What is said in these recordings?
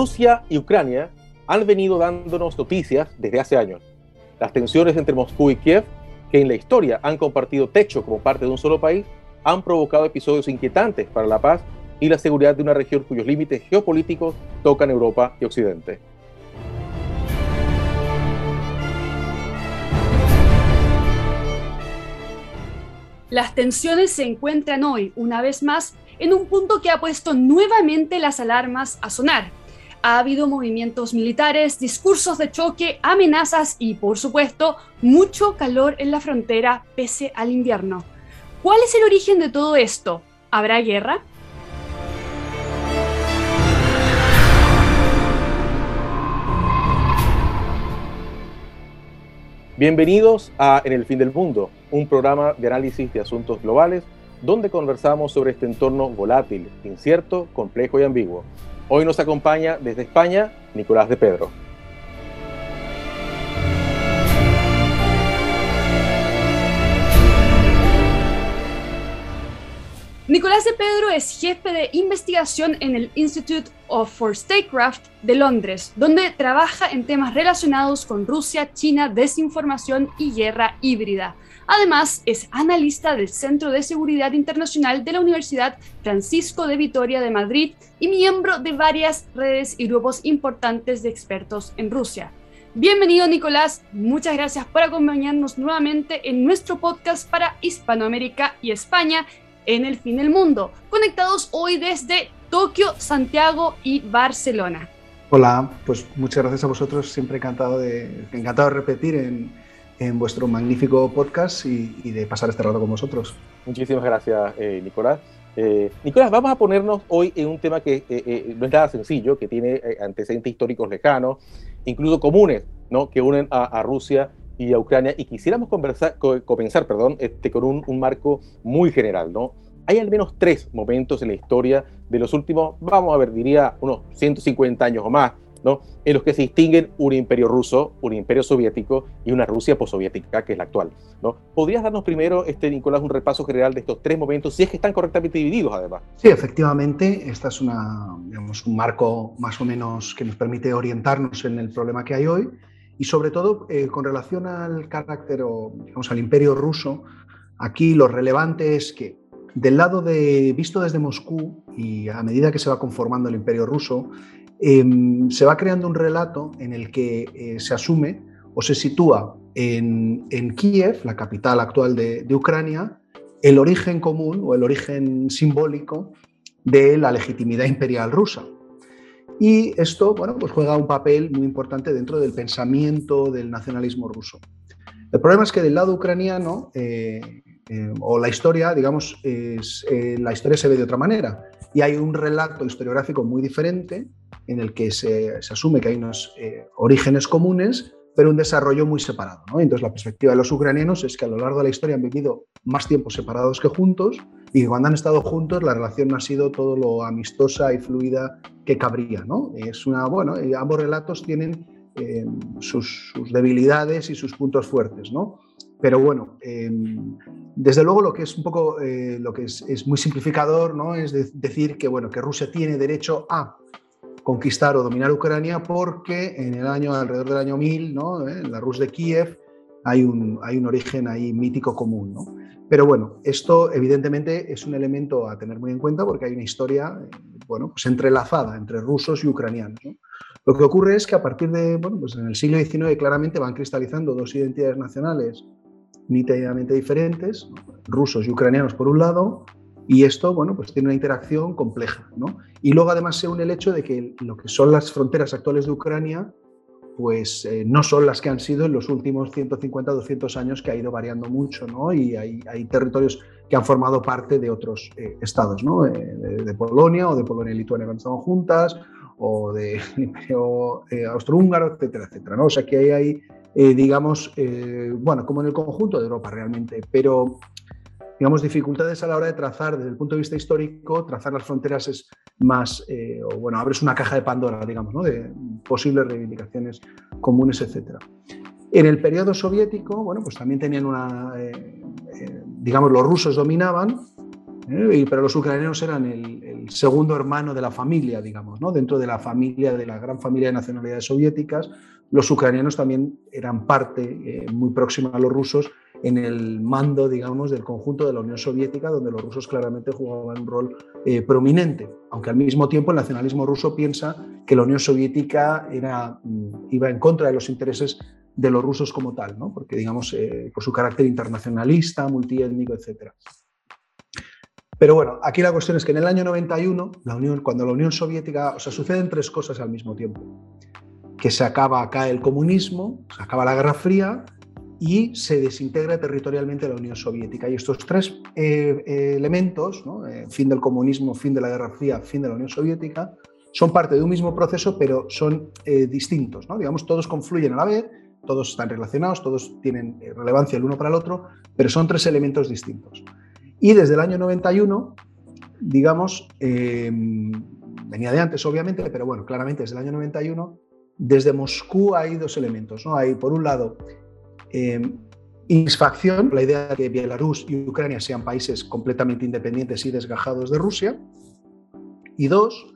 Rusia y Ucrania han venido dándonos noticias desde hace años. Las tensiones entre Moscú y Kiev, que en la historia han compartido techo como parte de un solo país, han provocado episodios inquietantes para la paz y la seguridad de una región cuyos límites geopolíticos tocan Europa y Occidente. Las tensiones se encuentran hoy, una vez más, en un punto que ha puesto nuevamente las alarmas a sonar. Ha habido movimientos militares, discursos de choque, amenazas y, por supuesto, mucho calor en la frontera pese al invierno. ¿Cuál es el origen de todo esto? ¿Habrá guerra? Bienvenidos a En el fin del mundo, un programa de análisis de asuntos globales donde conversamos sobre este entorno volátil, incierto, complejo y ambiguo. Hoy nos acompaña desde España Nicolás de Pedro. Nicolás de Pedro es jefe de investigación en el Institute of for Statecraft de Londres, donde trabaja en temas relacionados con Rusia, China, desinformación y guerra híbrida. Además, es analista del Centro de Seguridad Internacional de la Universidad Francisco de Vitoria de Madrid y miembro de varias redes y grupos importantes de expertos en Rusia. Bienvenido Nicolás, muchas gracias por acompañarnos nuevamente en nuestro podcast para Hispanoamérica y España en el fin del mundo, conectados hoy desde Tokio, Santiago y Barcelona. Hola, pues muchas gracias a vosotros, siempre encantado de, encantado de repetir en, en vuestro magnífico podcast y, de pasar este rato con vosotros. Muchísimas gracias, eh, Nicolás. Eh, Nicolás, vamos a ponernos hoy en un tema que eh, no es nada sencillo, que tiene antecedentes históricos lejanos, incluso comunes, ¿no? que unen a, a Rusia y a Ucrania. Y quisiéramos conversar, comenzar perdón, este, con un, un, marco muy general. ¿no? Hay al menos tres momentos en la historia de los últimos, vamos a ver, diría unos 150 años o más, ¿no? en los que se distinguen un imperio ruso, un imperio soviético y una Rusia postsoviética, que es la actual. ¿no? ¿Podrías darnos primero, este, Nicolás, un repaso general de estos tres momentos, si es que están correctamente divididos, además? Sí, efectivamente, este es una, digamos, un marco más o menos que nos permite orientarnos en el problema que hay hoy. Y sobre todo, eh, con relación al carácter o digamos, al imperio ruso, aquí lo relevante es que del lado de, visto desde Moscú y a medida que se va conformando el imperio ruso, eh, se va creando un relato en el que eh, se asume o se sitúa en, Kiev, la capital actual de Ucrania, el origen común o el origen simbólico de la legitimidad imperial rusa. Y esto, bueno, pues juega un papel muy importante dentro del pensamiento del nacionalismo ruso. El problema es que del lado ucraniano, eh, eh, o la historia, digamos, eh, la historia se ve de otra manera. Y hay un relato historiográfico muy diferente en el que se, asume que hay unos orígenes comunes, pero un desarrollo muy separado. ¿no? Entonces, la perspectiva de los ucranianos es que a lo largo de la historia han vivido más tiempo separados que juntos y cuando han estado juntos la relación no ha sido todo lo amistosa y fluida que cabría. ¿no? Es una, bueno, ambos relatos tienen eh, sus, debilidades y sus puntos fuertes. ¿no? Pero bueno, eh, desde luego lo que es un poco, eh, lo que es, es, muy simplificador, ¿no? Es de, decir que, bueno, que Rusia tiene derecho a conquistar o dominar Ucrania porque en el año, alrededor del año 1000, ¿no? en la Rus de Kiev, hay un, hay un origen ahí mítico común. ¿no? Pero bueno, esto evidentemente es un elemento a tener muy en cuenta porque hay una historia bueno, pues entrelazada entre rusos y ucranianos. ¿no? Lo que ocurre es que a partir de, bueno, pues en el siglo XIX claramente van cristalizando dos identidades nacionales nítidamente diferentes, rusos y ucranianos por un lado, y esto, bueno, pues tiene una interacción compleja, ¿no? Y luego además se une el hecho de que lo que son las fronteras actuales de Ucrania, pues eh, no son las que han sido en los últimos 150, 200 años, que ha ido variando mucho, ¿no? Y hay, hay territorios que han formado parte de otros eh, estados, ¿no? Eh, de, Polonia o de Polonia y Lituania cuando estaban juntas, o de Imperio eh, Austrohúngaro, etcétera, etcétera, ¿no? O sea que ahí hay, digamos, bueno, como en el conjunto de Europa realmente, pero digamos, dificultades a la hora de trazar, desde el punto de vista histórico, trazar las fronteras es más, eh, o bueno, abres una caja de Pandora, digamos, ¿no? de posibles reivindicaciones comunes, etc. En el periodo soviético, bueno, pues también tenían una, eh, eh, digamos, los rusos dominaban ¿eh? pero los ucranianos eran el, segundo hermano de la familia, digamos, ¿no? dentro de la familia, de la gran familia de nacionalidades soviéticas, los ucranianos también eran parte eh, muy próxima a los rusos en el mando, digamos, del conjunto de la Unión Soviética, donde los rusos claramente jugaban un rol eh, prominente, aunque al mismo tiempo el nacionalismo ruso piensa que la Unión Soviética era, mm, iba en contra de los intereses de los rusos como tal, ¿no? porque digamos, por su carácter internacionalista, multiétnico, etc. Pero bueno, aquí la cuestión es que en el año 91, la Unión, cuando la Unión Soviética, o sea, suceden tres cosas al mismo tiempo. Que se acaba acá el comunismo, se acaba la Guerra Fría y se desintegra territorialmente la Unión Soviética. Y estos tres eh, eh, elementos, eh, fin del comunismo, fin de la Guerra Fría, fin de la Unión Soviética, son parte de un mismo proceso, pero son distintos. Digamos, todos confluyen a la vez, todos están relacionados, todos tienen relevancia el uno para el otro, pero son tres elementos distintos. Y desde el año 91, digamos, venía de antes obviamente, pero bueno, claramente desde el año 91, desde Moscú hay dos elementos. ¿no? Hay, por un lado, eh, insatisfacción, la idea de que Bielorrusia y Ucrania sean países completamente independientes y desgajados de Rusia. Y dos,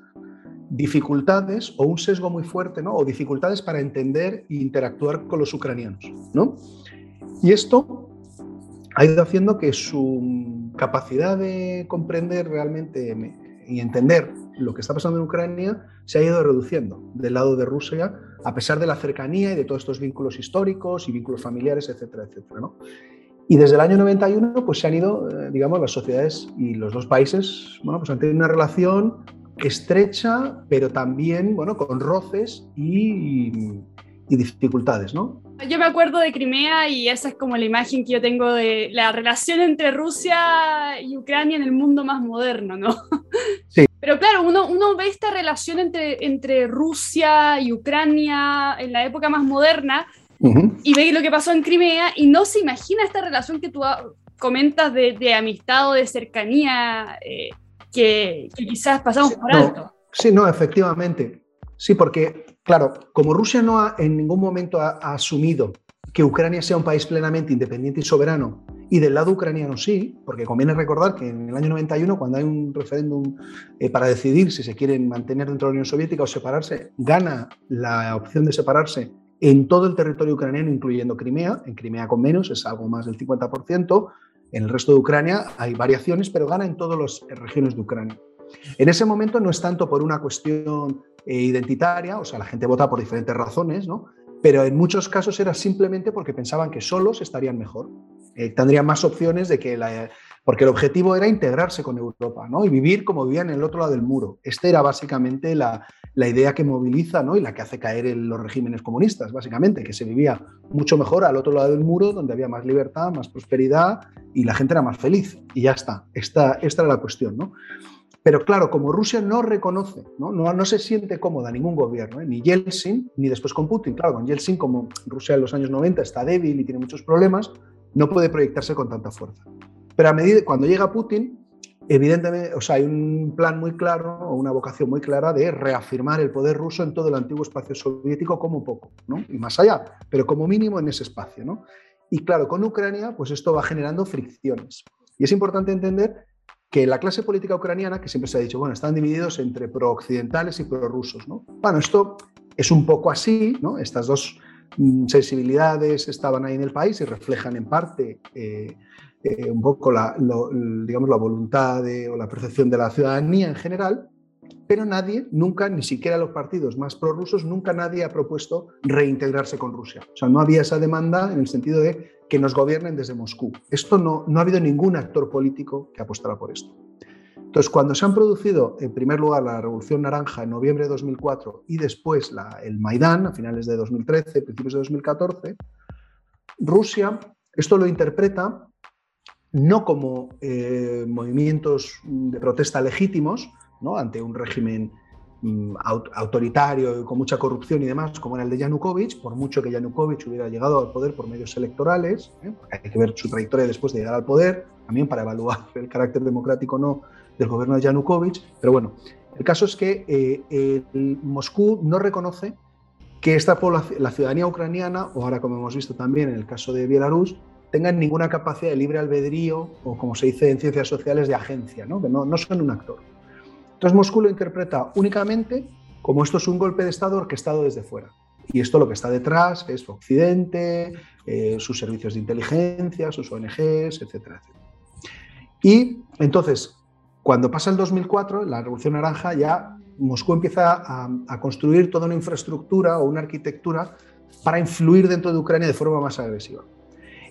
dificultades o un sesgo muy fuerte, ¿no? o dificultades para entender e interactuar con los ucranianos. ¿no? Y esto ha ido haciendo que su capacidad de comprender realmente y entender lo que está pasando en Ucrania se ha ido reduciendo del lado de Rusia, a pesar de la cercanía y de todos estos vínculos históricos y vínculos familiares, etcétera, etcétera. ¿no? Y desde el año 91 pues se han ido, eh, digamos, las sociedades y los dos países, bueno, pues han tenido una relación estrecha, pero también, bueno, con roces y, y dificultades, ¿no? Yo me acuerdo de Crimea y esa es como la imagen que yo tengo de la relación entre Rusia y Ucrania en el mundo más moderno, ¿no? Sí. Pero claro, uno, uno ve esta relación entre, entre Rusia y Ucrania en la época más moderna y ve lo que pasó en Crimea y no se imagina esta relación que tú comentas de, de amistad o de cercanía eh, que, quizás pasamos por alto. Sí, no, efectivamente. Sí, porque Claro, como Rusia no ha en ningún momento ha, asumido que Ucrania sea un país plenamente independiente y soberano, y del lado ucraniano sí, porque conviene recordar que en el año 91, cuando hay un referéndum eh, para decidir si se quieren mantener dentro de la Unión Soviética o separarse, gana la opción de separarse en todo el territorio ucraniano, incluyendo Crimea, en Crimea con menos, es algo más del 50%, en el resto de Ucrania hay variaciones, pero gana en todas las regiones de Ucrania. En ese momento no es tanto por una cuestión eh, identitaria, o sea, la gente vota por diferentes razones, ¿no? Pero en muchos casos era simplemente porque pensaban que solos estarían mejor. Eh, tendrían más opciones de que la, porque el objetivo era integrarse con Europa ¿no? y vivir como vivían en el otro lado del muro. Esta era básicamente la, la idea que moviliza ¿no? y la que hace caer en los regímenes comunistas, básicamente, que se vivía mucho mejor al otro lado del muro, donde había más libertad, más prosperidad y la gente era más feliz. Y ya está, esta, esta era la cuestión. ¿no? Pero claro, como Rusia no reconoce, no, no, se siente cómoda ningún gobierno, ¿eh? ni Yeltsin, ni después con Putin. Claro, con Yeltsin, como Rusia en los años 90 está débil y tiene muchos problemas, no puede proyectarse con tanta fuerza. Pero a medida cuando llega Putin, evidentemente, o sea, hay un plan muy claro o una vocación muy clara de reafirmar el poder ruso en todo el antiguo espacio soviético como poco, ¿no? Y más allá, pero como mínimo en ese espacio, ¿no? Y claro, con Ucrania, pues esto va generando fricciones. Y es importante entender que la clase política ucraniana, que siempre se ha dicho, bueno, están divididos entre pro-occidentales y pro-rusos, ¿no? Bueno, esto es un poco así, ¿no? Estas dos sensibilidades estaban ahí en el país y reflejan en parte eh, eh, un poco la, digamos, la voluntad o la percepción de la ciudadanía en general, pero nadie, nunca, ni siquiera los partidos más prorrusos, nunca nadie ha propuesto reintegrarse con Rusia. O sea, no había esa demanda en el sentido de que nos gobiernen desde Moscú. Esto no, no ha habido ningún actor político que apostara por esto. Entonces, cuando se han producido, en primer lugar, la Revolución Naranja en noviembre de 2004 y después el Maidán a finales de 2013, principios de 2014, Rusia esto lo interpreta no como eh, movimientos de protesta legítimos, ¿no? ante un régimen Mm, autoritario con mucha corrupción y demás, como era el de Yanukovych, por mucho que Yanukovych hubiera llegado al poder por medios electorales, ¿eh? hay que ver su trayectoria después de llegar al poder, también para evaluar el carácter democrático o no del gobierno de Yanukovych, pero bueno, el caso es que eh, Moscú no reconoce que esta población, la ciudadanía ucraniana, o ahora como hemos visto también en el caso de Bielorrusia, tengan ninguna capacidad de libre albedrío o, como se dice en ciencias sociales, de agencia, ¿no? que no, no son un actor. Entonces Moscú lo interpreta únicamente como esto es un golpe de Estado orquestado desde fuera. Y esto lo que está detrás es Occidente, eh, sus servicios de inteligencia, sus ONGs, etcétera, Y entonces, cuando pasa el 2004, la Revolución Naranja, ya Moscú empieza a, construir toda una infraestructura o una arquitectura para influir dentro de Ucrania de forma más agresiva.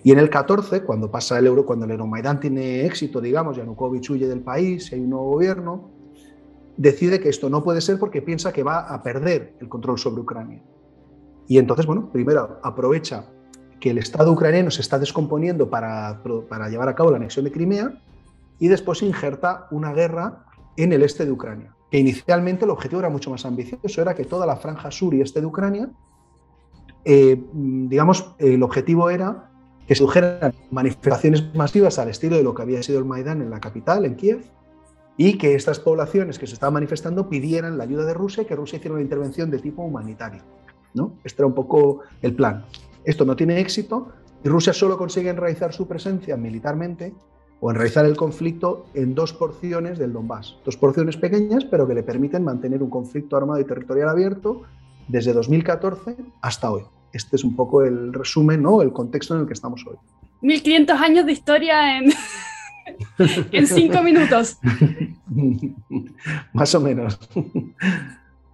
Y en el 14, cuando pasa el euro, cuando el Euromaidán tiene éxito, digamos, Yanukovych huye del país, hay un nuevo gobierno, decide que esto no puede ser porque piensa que va a perder el control sobre Ucrania. Y entonces, bueno, primero aprovecha que el Estado ucraniano se está descomponiendo para llevar a cabo la anexión de Crimea y después injerta una guerra en el este de Ucrania, que inicialmente el objetivo era mucho más ambicioso, era que toda la franja sur y este de Ucrania, eh, digamos, el objetivo era que se produjeran manifestaciones masivas al estilo de lo que había sido el Maidán en la capital, en Kiev, y que estas poblaciones que se estaban manifestando pidieran la ayuda de Rusia y que Rusia hiciera una intervención de tipo humanitario. ¿no? Este era un poco el plan. Esto no tiene éxito y Rusia solo consigue enraizar su presencia militarmente o enraizar el conflicto en dos porciones del Donbass. Dos porciones pequeñas, pero que le permiten mantener un conflicto armado y territorial abierto desde 2014 hasta hoy. Este es un poco el resumen, ¿no? el contexto en el que estamos hoy. 1500 años de historia en, en cinco minutos. Más o menos.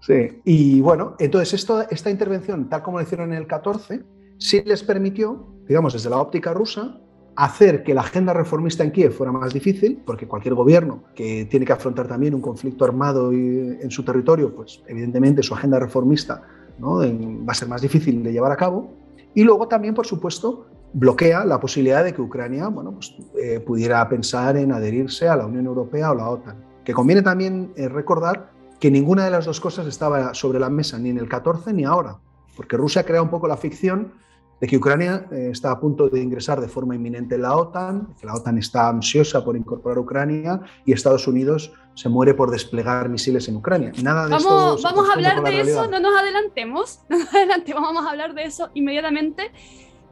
Sí, y bueno, entonces esto, esta intervención, tal como lo hicieron en el 14, sí les permitió, digamos, desde la óptica rusa, hacer que la agenda reformista en Kiev fuera más difícil, porque cualquier gobierno que tiene que afrontar también un conflicto armado en su territorio, pues evidentemente su agenda reformista ¿no? va a ser más difícil de llevar a cabo. Y luego también, por supuesto, bloquea la posibilidad de que Ucrania bueno, pues, eh, pudiera pensar en adherirse a la Unión Europea o la OTAN. Que conviene también eh, recordar que ninguna de las dos cosas estaba sobre la mesa, ni en el 14 ni ahora, porque Rusia crea un poco la ficción de que Ucrania eh, está a punto de ingresar de forma inminente en la OTAN, que la OTAN está ansiosa por incorporar a Ucrania y Estados Unidos se muere por desplegar misiles en Ucrania. Nada de vamos, vamos a hablar de eso, no nos adelantemos, no nos adelantemos, vamos a hablar de eso inmediatamente.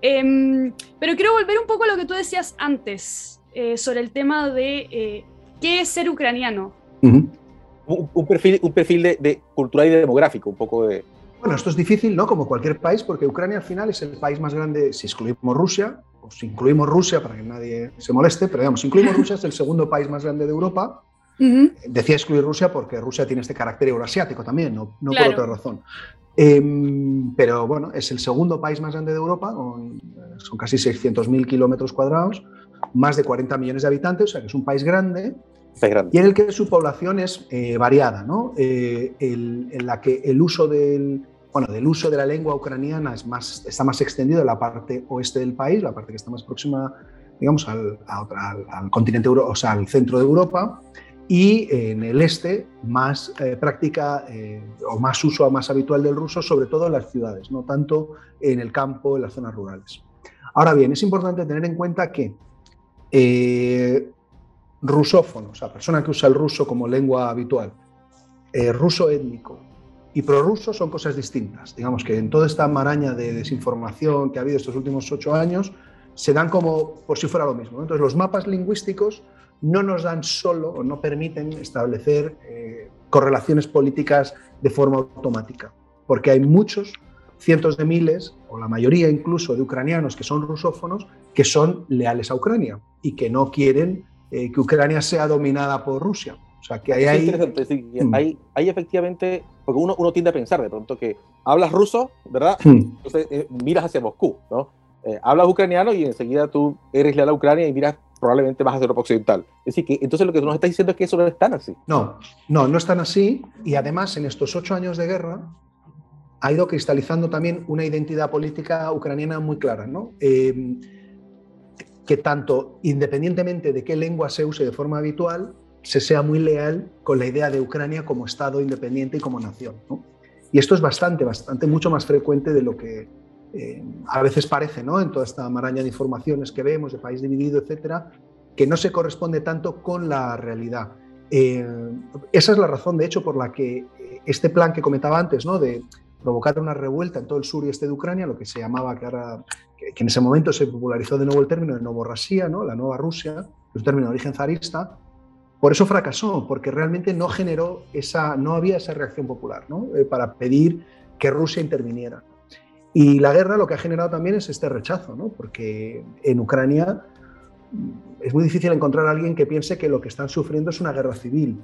Em, pero quiero volver un poco a lo que tú decías antes, eh, sobre el tema de eh, qué es ser ucraniano. un, perfil, un perfil de, cultural y demográfico, un poco de... Bueno, esto es difícil, ¿no? Como cualquier país, porque Ucrania al final es el país más grande, si excluimos Rusia, o si incluimos Rusia para que nadie se moleste, pero digamos, si incluimos Rusia es el segundo país más grande de Europa. Decía excluir Rusia porque Rusia tiene este carácter euroasiático también, no, no por otra razón. Em, pero bueno, es el segundo país más grande de Europa, son casi 600.000 kilómetros cuadrados, más de 40 millones de habitantes, o sea que es un país grande, y en el que su población es eh, variada, ¿no? Eh, en la que el uso del, bueno, del uso de la lengua ucraniana es más, está más extendido en la parte oeste del país, la parte que está más próxima, digamos, al, al continente, o sea, al centro de Europa, y en el este más eh, práctica eh, o más uso más habitual del ruso, sobre todo en las ciudades, no tanto en el campo, en las zonas rurales. Ahora bien, es importante tener en cuenta que eh, rusófono, o sea, persona que usa el ruso como lengua habitual, eh, ruso étnico y prorruso son cosas distintas. Digamos que en toda esta maraña de desinformación que ha habido estos últimos ocho años, se dan como por si fuera lo mismo. Entonces, los mapas lingüísticos no nos dan solo o no permiten establecer eh, correlaciones políticas de forma automática, porque hay muchos, cientos de miles, o la mayoría incluso de ucranianos que son rusófonos, que son leales a Ucrania y que no quieren eh, que Ucrania sea dominada por Rusia. O sea, que hay, mm. hay, hay, efectivamente, porque uno, uno tiende a pensar de pronto que hablas ruso, ¿verdad? Mm. Entonces eh, miras hacia Moscú, ¿no? hablas ucraniano y enseguida tú eres leal a Ucrania y miras probablemente vas a Europa Occidental. Es decir, que entonces lo que tú nos estás diciendo es que eso no es tan así. No, no, no es tan así. Y además, en estos ocho años de guerra, ha ido cristalizando también una identidad política ucraniana muy clara, ¿no? Eh, que tanto, independientemente de qué lengua se use de forma habitual, se sea muy leal con la idea de Ucrania como Estado independiente y como nación. Y esto es bastante, bastante, mucho más frecuente de lo que, eh, a veces parece, ¿no? en toda esta maraña de informaciones que vemos, de país dividido, etcétera, que no se corresponde tanto con la realidad. Eh, esa es la razón, de hecho, por la que eh, este plan que comentaba antes, ¿no? de provocar una revuelta en todo el sur y este de Ucrania, lo que se llamaba, que, ahora, que, en ese momento se popularizó de nuevo el término de Novorrasia, ¿no? la nueva Rusia, un término de origen zarista, por eso fracasó, porque realmente no generó esa, no había esa reacción popular ¿no? Eh, para pedir que Rusia interviniera. Y la guerra lo que ha generado también es este rechazo, ¿no? porque en Ucrania es muy difícil encontrar a alguien que piense que lo que están sufriendo es una guerra civil.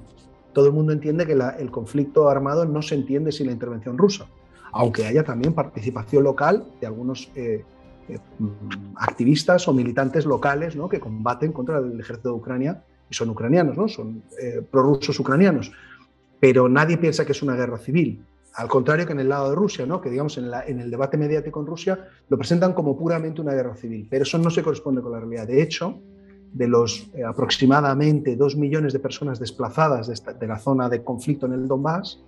Todo el mundo entiende que el conflicto armado no se entiende sin la intervención rusa, aunque haya también participación local de algunos eh, eh, activistas o militantes locales que combaten contra el ejército de Ucrania y son ucranianos, ¿no? son eh, prorrusos ucranianos. Pero nadie piensa que es una guerra civil. Al contrario que en el lado de Rusia, ¿no? que digamos en, el debate mediático en Rusia lo presentan como puramente una guerra civil, pero eso no se corresponde con la realidad. De hecho, de los eh, aproximadamente dos millones de personas desplazadas de, la zona de conflicto en el Donbass,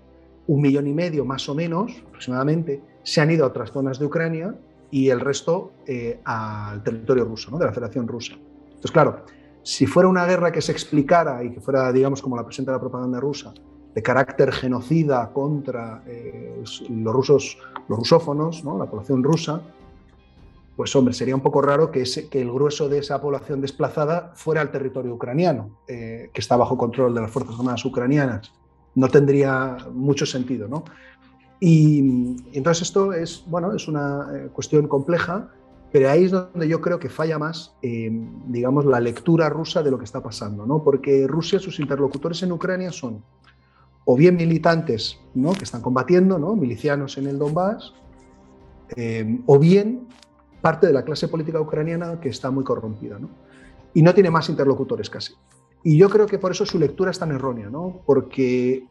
un millón y medio más o menos aproximadamente se han ido a otras zonas de Ucrania y el resto eh, al territorio ruso, de la Federación Rusa. Entonces, claro, si fuera una guerra que se explicara y que fuera, digamos, como la presenta la propaganda rusa, de carácter genocida contra eh, los rusos, los rusófonos, ¿no? la población rusa, pues hombre, sería un poco raro que, que el grueso de esa población desplazada fuera al territorio ucraniano, eh, que está bajo control de las Fuerzas Armadas ucranianas. No tendría mucho sentido, ¿no? Y, entonces esto es, bueno, es una eh, cuestión compleja, pero ahí es donde yo creo que falla más, digamos, la lectura rusa de lo que está pasando, ¿no? Porque Rusia, sus interlocutores en Ucrania son o bien militantes ¿no? que están combatiendo, ¿no? milicianos en el Donbass, eh, o bien parte de la clase política ucraniana que está muy corrompida. ¿no? Y no tiene más interlocutores casi. Y yo creo que por eso su lectura es tan errónea, ¿no? porque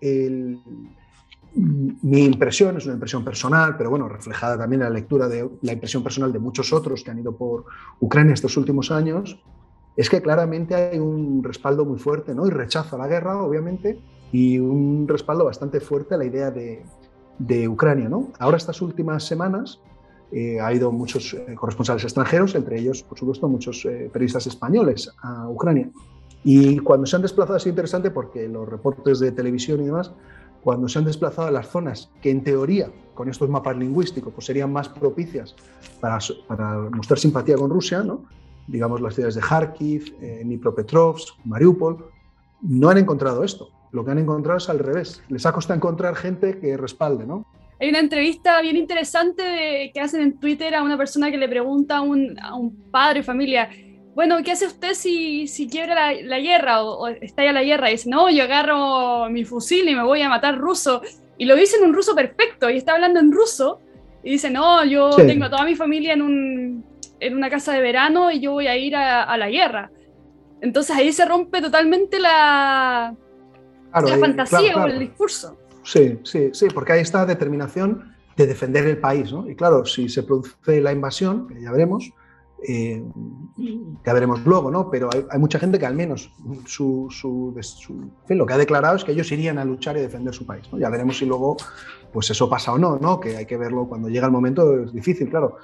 mi impresión es una impresión personal, pero bueno, reflejada también en la lectura de la impresión personal de muchos otros que han ido por Ucrania estos últimos años, es que claramente hay un respaldo muy fuerte ¿no? y rechazo a la guerra, obviamente, y un respaldo bastante fuerte a la idea de, de Ucrania. ¿no? Ahora, estas últimas semanas, eh, ha ido muchos eh, corresponsales extranjeros, entre ellos, por supuesto, muchos eh, periodistas españoles a Ucrania. Y cuando se han desplazado, es interesante porque los reportes de televisión y demás, cuando se han desplazado a las zonas que en teoría, con estos mapas lingüísticos, pues serían más propicias para, mostrar simpatía con Rusia, ¿no? digamos las ciudades de Kharkiv, Dnipropetrovsk, Mariupol, no han encontrado esto lo que han encontrado es al revés. Les ha costado encontrar gente que respalde, ¿no? Hay una entrevista bien interesante que hacen en Twitter a una persona que le pregunta a un, a un padre familia, bueno, ¿qué hace usted si, si quiebra la, guerra o, está estalla la guerra? Y dice, no, yo agarro mi fusil y me voy a matar ruso. Y lo dice en un ruso perfecto y está hablando en ruso. Y dice, no, yo tengo a toda mi familia en, un, en una casa de verano y yo voy a ir a, a la guerra. Entonces ahí se rompe totalmente la, la fantasía o el discurso. Sí, sí, sí, porque hay esta determinación de defender el país, ¿no? Y claro, si se produce la invasión, que ya veremos, eh, ya veremos luego, ¿no? Pero hay, mucha gente que al menos su, su, lo que ha declarado es que ellos irían a luchar y defender su país, ¿no? Ya veremos si luego, pues eso pasa o no, ¿no? Que hay que verlo cuando llega el momento, es difícil, claro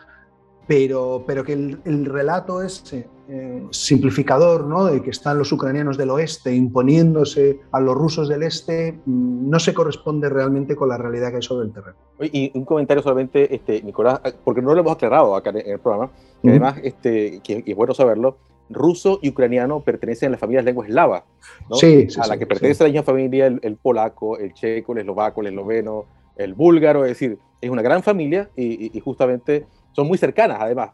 pero, pero que el, relato es eh, simplificador, ¿no? de que están los ucranianos del oeste imponiéndose a los rusos del este, mm, no se corresponde realmente con la realidad que hay sobre el terreno. Y un comentario solamente, este, Nicolás, porque no lo hemos aclarado acá en el programa, que además, este, que, es bueno saberlo, ruso y ucraniano pertenecen a la familia lenguas eslavas, ¿no? sí, a la que pertenece la misma familia el, polaco, el checo, el eslovaco, el esloveno, el búlgaro, es decir, es una gran familia y justamente son muy cercanas, además.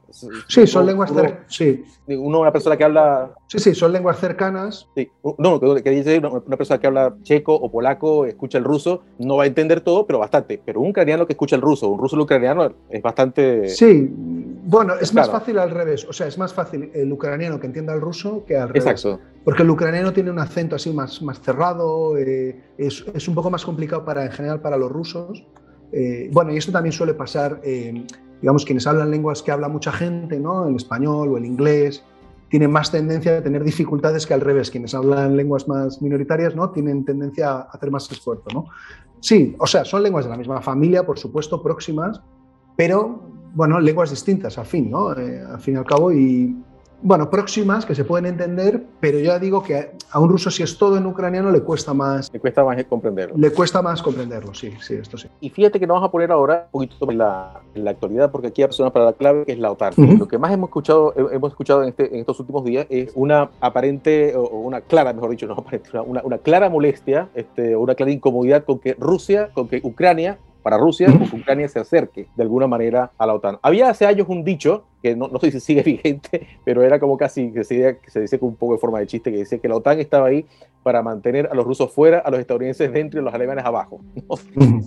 Sí, son lenguas cercanas. Sí. Uno, una persona que habla. Sí, sí, son lenguas cercanas. Sí. No, que dice una persona que habla checo o polaco, escucha el ruso, no va a entender todo, pero bastante. Pero un ucraniano que escucha el ruso, un ruso ucraniano, es bastante. Sí, bueno, es más fácil al revés. O sea, es más fácil el ucraniano que entienda el ruso que al revés. Exacto. Porque el ucraniano tiene un acento así más, más cerrado, eh, es, es, un poco más complicado para, en general para los rusos. Eh, bueno, y esto también suele pasar. Eh, digamos, quienes hablan lenguas que habla mucha gente, ¿no? el español o el inglés, tienen más tendencia a tener dificultades que al revés. Quienes hablan lenguas más minoritarias ¿no? tienen tendencia a hacer más esfuerzo. ¿no? Sí, o sea, son lenguas de la misma familia, por supuesto, próximas, pero bueno, lenguas distintas al fin, ¿no? Eh, al fin y al cabo. Y, bueno, próximas que se pueden entender, pero ya digo que a un ruso si es todo en ucraniano le cuesta más. Le cuesta más comprenderlo. Le cuesta más comprenderlo, sí, sí, esto sí. Y fíjate que nos vamos a poner ahora un poquito en la, en la actualidad, porque aquí hay una palabra clave que es la OTAN. Lo que más hemos escuchado, hemos escuchado en, este, en, estos últimos días es una aparente, o una clara, mejor dicho, no aparente, una, una clara molestia, este, una clara incomodidad con que Rusia, con que Ucrania para Rusia o que Ucrania se acerque de alguna manera a la OTAN. Había hace años un dicho, que no, no sé si sigue vigente, pero era como casi que se, que se dice con un poco de forma de chiste, que decía que la OTAN estaba ahí para mantener a los rusos fuera, a los estadounidenses dentro y a los alemanes abajo.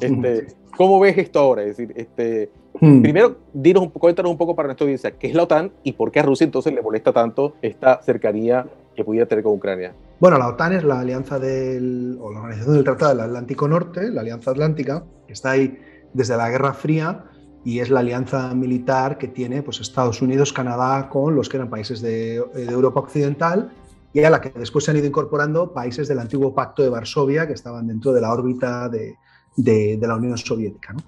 Este, ¿Cómo ves esto ahora? Es decir, este, primero, dinos un, cuéntanos un poco para nuestra audiencia qué es la OTAN y por qué a Rusia entonces le molesta tanto esta cercanía que pudiera tener con Ucrania. Bueno, la OTAN es la alianza del, o la organización del Tratado del Atlántico Norte, la Alianza Atlántica, que está ahí desde la Guerra Fría y es la alianza militar que tiene pues, Estados Unidos, Canadá con los que eran países de, de, Europa Occidental y a la que después se han ido incorporando países del antiguo Pacto de Varsovia que estaban dentro de la órbita de, de, de la Unión Soviética. ¿no?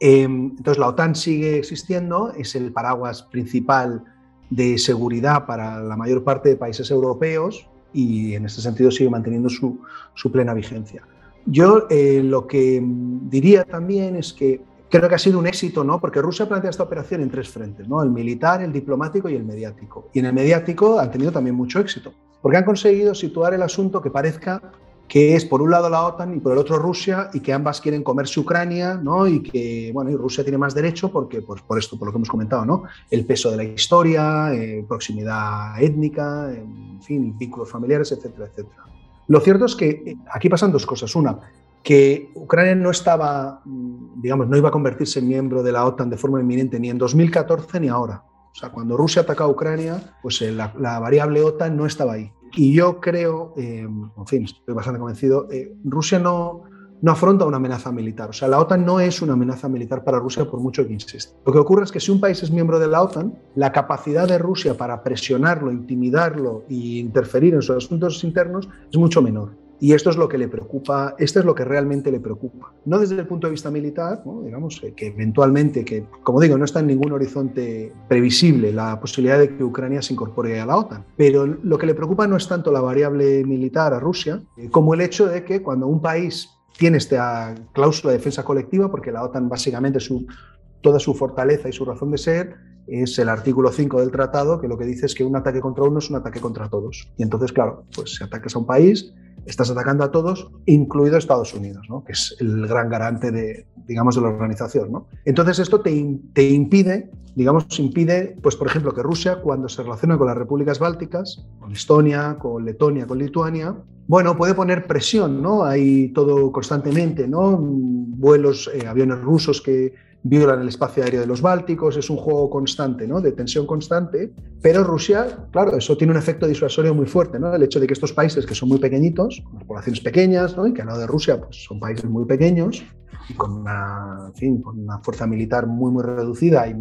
Eh, entonces la OTAN sigue existiendo, es el paraguas principal de seguridad para la mayor parte de países europeos y en este sentido sigue manteniendo su, su plena vigencia. Yo eh, lo que diría también es que creo que ha sido un éxito, ¿no? Porque Rusia plantea esta operación en tres frentes, ¿no? El militar, el diplomático y el mediático. Y en el mediático han tenido también mucho éxito, porque han conseguido situar el asunto que parezca que es por un lado la OTAN y por el otro Rusia y que ambas quieren comerse Ucrania, ¿no? Y que, bueno, y Rusia tiene más derecho porque, pues, por esto, por lo que hemos comentado, ¿no? El peso de la historia, eh, proximidad étnica, en fin, vínculos familiares, etcétera, etcétera. Lo cierto es que aquí pasan dos cosas. Una, que Ucrania no estaba, digamos, no iba a convertirse en miembro de la OTAN de forma inminente ni en 2014 ni ahora. O sea, cuando Rusia atacó a Ucrania, pues la, la variable OTAN no estaba ahí. Y yo creo, eh, en fin, estoy bastante convencido, eh, Rusia no, no afronta una amenaza militar. O sea, la OTAN no es una amenaza militar para Rusia por mucho que insista. Lo que ocurre es que si un país es miembro de la OTAN, la capacidad de Rusia para presionarlo, intimidarlo e interferir en sus asuntos internos es mucho menor. Y esto es lo que le preocupa, esto es lo que realmente le preocupa. No desde el punto de vista militar, digamos, que eventualmente, que como digo, no está en ningún horizonte previsible la posibilidad de que Ucrania se incorpore a la OTAN, pero lo que le preocupa no es tanto la variable militar a Rusia, eh, como el hecho de que cuando un país tiene esta cláusula de defensa colectiva, porque la OTAN básicamente su, toda su fortaleza y su razón de ser es el artículo 5 del tratado, que lo que dice es que un ataque contra uno es un ataque contra todos. Y entonces, claro, pues si ataques a un país, estás atacando a todos, incluido Estados Unidos, ¿no? que es el gran garante de, digamos, de la organización. ¿no? Entonces esto te, te, impide, digamos, impide, pues por ejemplo, que Rusia cuando se relaciona con las repúblicas bálticas, con Estonia, con Letonia, con Lituania, bueno, puede poner presión, ¿no? Hay todo constantemente, ¿no? Vuelos, eh, aviones rusos que violan el espacio aéreo de los Bálticos, es un juego constante, ¿no? de tensión constante, pero Rusia, claro, eso tiene un efecto disuasorio muy fuerte, ¿no? el hecho de que estos países que son muy pequeñitos, con poblaciones pequeñas, ¿no? y que al lado de Rusia pues, son países muy pequeños y con una, en fin, con una fuerza militar muy, muy reducida y,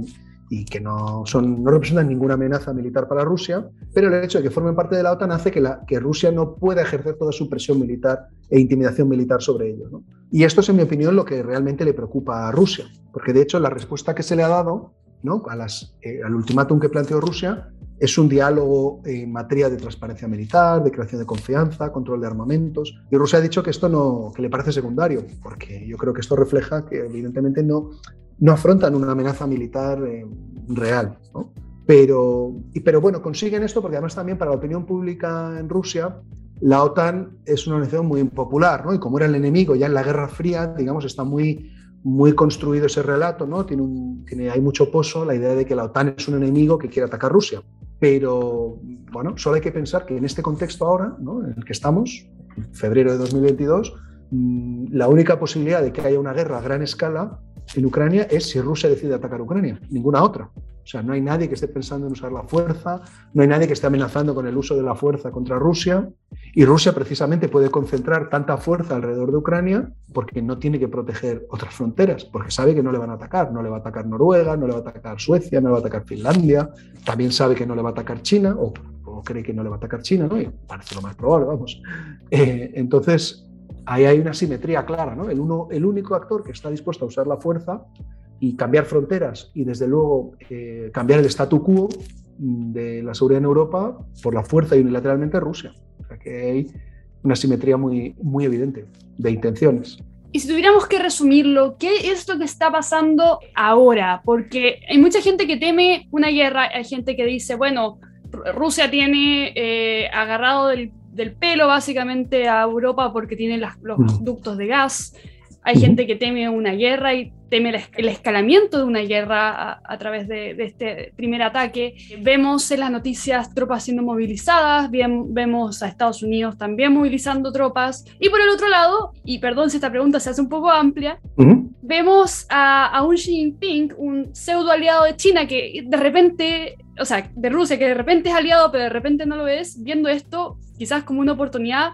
y que no, son, no representan ninguna amenaza militar para Rusia, pero el hecho de que formen parte de la OTAN hace que, la, que Rusia no pueda ejercer toda su presión militar e intimidación militar sobre ellos. ¿no? Y esto es, en mi opinión, lo que realmente le preocupa a Rusia, porque de hecho la respuesta que se le ha dado ¿no? a las, eh, al ultimátum que planteó Rusia es un diálogo en materia de transparencia militar, de creación de confianza, control de armamentos. Y Rusia ha dicho que esto no, que le parece secundario, porque yo creo que esto refleja que evidentemente no, no afrontan una amenaza militar eh, real. ¿no? Pero, y, pero bueno, consiguen esto porque además también para la opinión pública en Rusia la OTAN es una organización muy impopular, ¿no? Y como era el enemigo ya en la Guerra Fría, digamos, está muy, muy construido ese relato, ¿no? Tiene, un, tiene hay mucho pozo la idea de que la OTAN es un enemigo que quiere atacar Rusia. Pero, bueno, solo hay que pensar que en este contexto ahora, ¿no? en el que estamos, en febrero de 2022, mm, la única posibilidad de que haya una guerra a gran escala en Ucrania es si Rusia decide atacar Ucrania, ninguna otra. O sea, no hay nadie que esté pensando en usar la fuerza, no hay nadie que esté amenazando con el uso de la fuerza contra Rusia. Y Rusia precisamente puede concentrar tanta fuerza alrededor de Ucrania porque no tiene que proteger otras fronteras, porque sabe que no le van a atacar. No le va a atacar Noruega, no le va a atacar Suecia, no le va a atacar Finlandia. También sabe que no le va a atacar China, o, o cree que no le va a atacar China, ¿no? Y parece lo más probable, vamos. Eh, entonces, ahí hay una simetría clara, ¿no? El, uno, el único actor que está dispuesto a usar la fuerza y cambiar fronteras y desde luego eh, cambiar el statu quo de la seguridad en Europa por la fuerza y unilateralmente Rusia. O sea que hay una simetría muy, muy evidente de intenciones. Y si tuviéramos que resumirlo, ¿qué es lo que está pasando ahora? Porque hay mucha gente que teme una guerra, hay gente que dice, bueno, Rusia tiene eh, agarrado del, pelo básicamente a Europa porque tiene los mm. ductos de gas. Hay gente que teme una guerra y teme el, escalamiento de una guerra a, través de, este primer ataque. Vemos en las noticias tropas siendo movilizadas, bien, vemos a Estados Unidos también movilizando tropas. Y por el otro lado, y perdón si esta pregunta se hace un poco amplia, vemos a, a un Xi Jinping, un pseudo aliado de China que de repente, o sea, de Rusia, que de repente es aliado, pero de repente no lo es, viendo esto quizás como una oportunidad